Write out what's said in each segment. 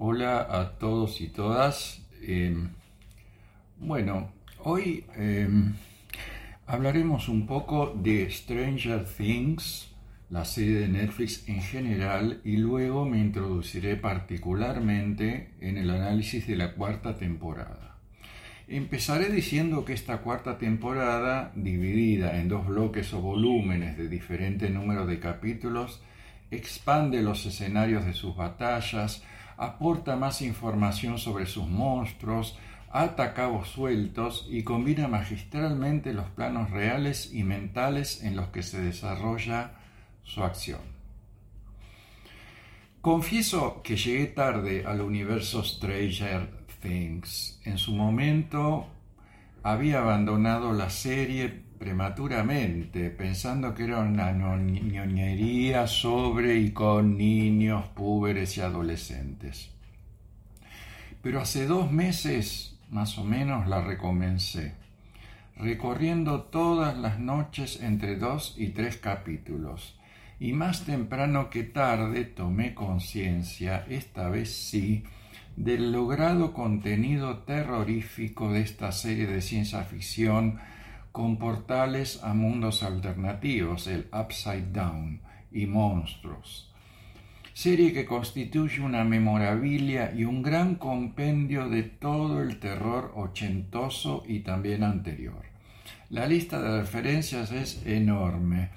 Hola a todos y todas. Em, bueno, hoy em, hablaremos un poco de Stranger Things, la serie de Netflix en general, y luego me introduciré particularmente en el análisis de la cuarta temporada. Empezaré diciendo que esta cuarta temporada, dividida en dos bloques o volúmenes de diferente número de capítulos, expande los escenarios de sus batallas, aporta más información sobre sus monstruos, ata cabos sueltos y combina magistralmente los planos reales y mentales en los que se desarrolla su acción. Confieso que llegué tarde al universo Stranger Things. En su momento había abandonado la serie prematuramente, pensando que era una ñoñería sobre y con niños, púberes y adolescentes. Pero hace dos meses, más o menos, la recomencé, recorriendo todas las noches entre dos y tres capítulos. Y más temprano que tarde tomé conciencia, esta vez sí, del logrado contenido terrorífico de esta serie de ciencia ficción con portales a mundos alternativos, el Upside Down y Monstruos. Serie que constituye una memorabilia y un gran compendio de todo el terror ochentoso y también anterior. La lista de referencias es enorme,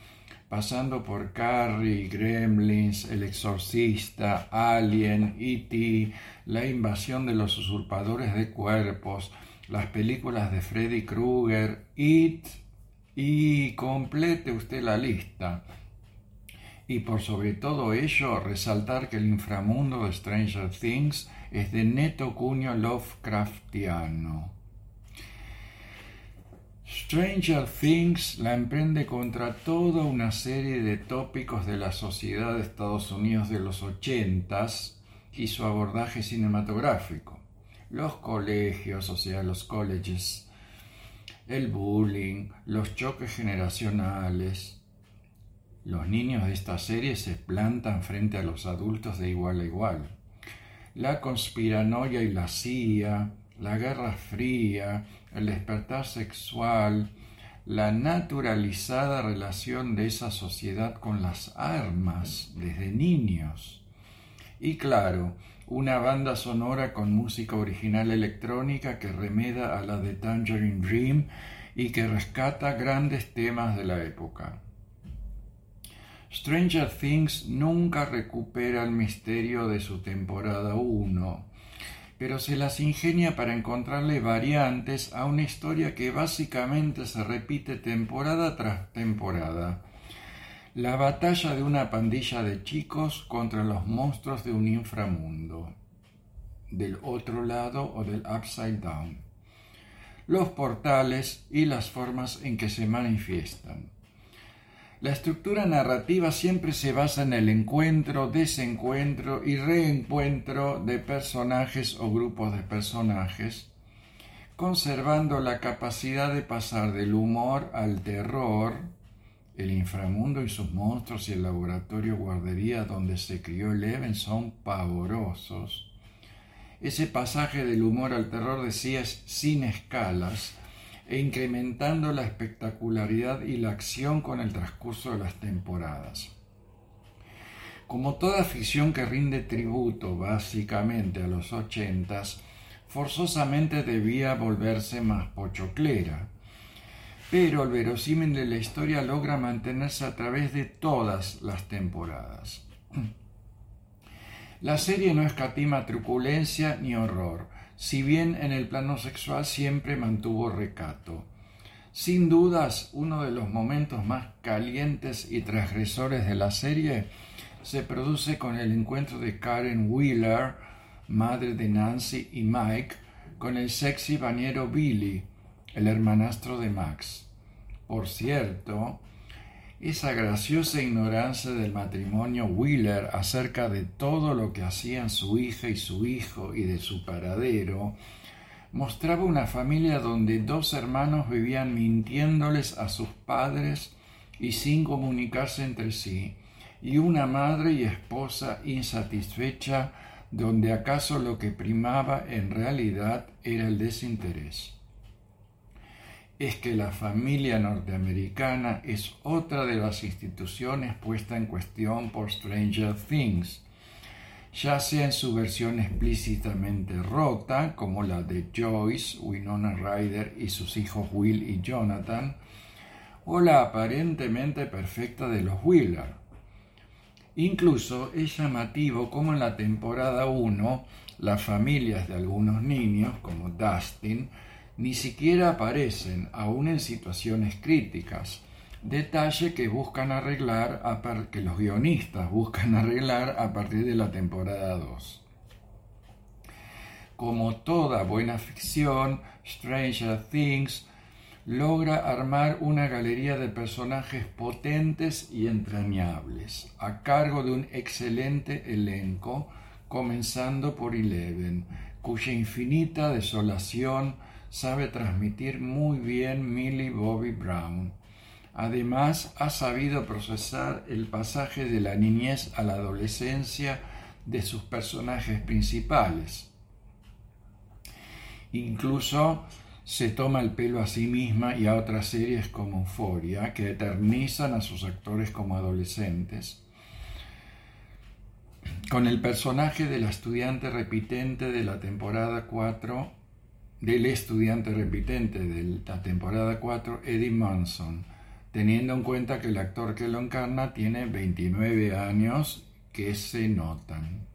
pasando por Carrie, Gremlins, El Exorcista, Alien, E.T., La invasión de los usurpadores de cuerpos, las películas de Freddy Krueger, It y complete usted la lista. Y por sobre todo ello, resaltar que el inframundo de Stranger Things es de neto cuño Lovecraftiano. Stranger Things la emprende contra toda una serie de tópicos de la sociedad de Estados Unidos de los ochentas y su abordaje cinematográfico los colegios, o sea, los colleges, el bullying, los choques generacionales. Los niños de esta serie se plantan frente a los adultos de igual a igual. La conspiranoia y la CIA, la guerra fría, el despertar sexual, la naturalizada relación de esa sociedad con las armas desde niños. Y claro, una banda sonora con música original electrónica que remeda a la de Tangerine Dream y que rescata grandes temas de la época. Stranger Things nunca recupera el misterio de su temporada 1, pero se las ingenia para encontrarle variantes a una historia que básicamente se repite temporada tras temporada la batalla de una pandilla de chicos contra los monstruos de un inframundo, del otro lado o del upside down, los portales y las formas en que se manifiestan. La estructura narrativa siempre se basa en el encuentro, desencuentro y reencuentro de personajes o grupos de personajes, conservando la capacidad de pasar del humor al terror, el inframundo y sus monstruos y el laboratorio guardería donde se crió Eleven son pavorosos. Ese pasaje del humor al terror decía es sin escalas e incrementando la espectacularidad y la acción con el transcurso de las temporadas. Como toda ficción que rinde tributo básicamente a los ochentas, forzosamente debía volverse más pochoclera pero el verosímil de la historia logra mantenerse a través de todas las temporadas. La serie no escatima truculencia ni horror, si bien en el plano sexual siempre mantuvo recato. Sin dudas, uno de los momentos más calientes y transgresores de la serie se produce con el encuentro de Karen Wheeler, madre de Nancy y Mike, con el sexy bañero Billy, el hermanastro de Max. Por cierto, esa graciosa ignorancia del matrimonio Wheeler acerca de todo lo que hacían su hija y su hijo y de su paradero, mostraba una familia donde dos hermanos vivían mintiéndoles a sus padres y sin comunicarse entre sí, y una madre y esposa insatisfecha donde acaso lo que primaba en realidad era el desinterés. Es que la familia norteamericana es otra de las instituciones puesta en cuestión por Stranger Things, ya sea en su versión explícitamente rota, como la de Joyce, Winona Ryder y sus hijos Will y Jonathan, o la aparentemente perfecta de los Wheeler. Incluso es llamativo como en la temporada 1 las familias de algunos niños, como Dustin, ni siquiera aparecen, aún en situaciones críticas, detalle que buscan arreglar, que los guionistas buscan arreglar a partir de la temporada 2. Como toda buena ficción, Stranger Things logra armar una galería de personajes potentes y entrañables, a cargo de un excelente elenco, comenzando por Eleven, cuya infinita desolación sabe transmitir muy bien Millie Bobby Brown. Además, ha sabido procesar el pasaje de la niñez a la adolescencia de sus personajes principales. Incluso se toma el pelo a sí misma y a otras series como Euphoria, que eternizan a sus actores como adolescentes. Con el personaje de la estudiante repitente de la temporada 4, del estudiante repitente de la temporada 4, Eddie Munson, teniendo en cuenta que el actor que lo encarna tiene 29 años que se notan.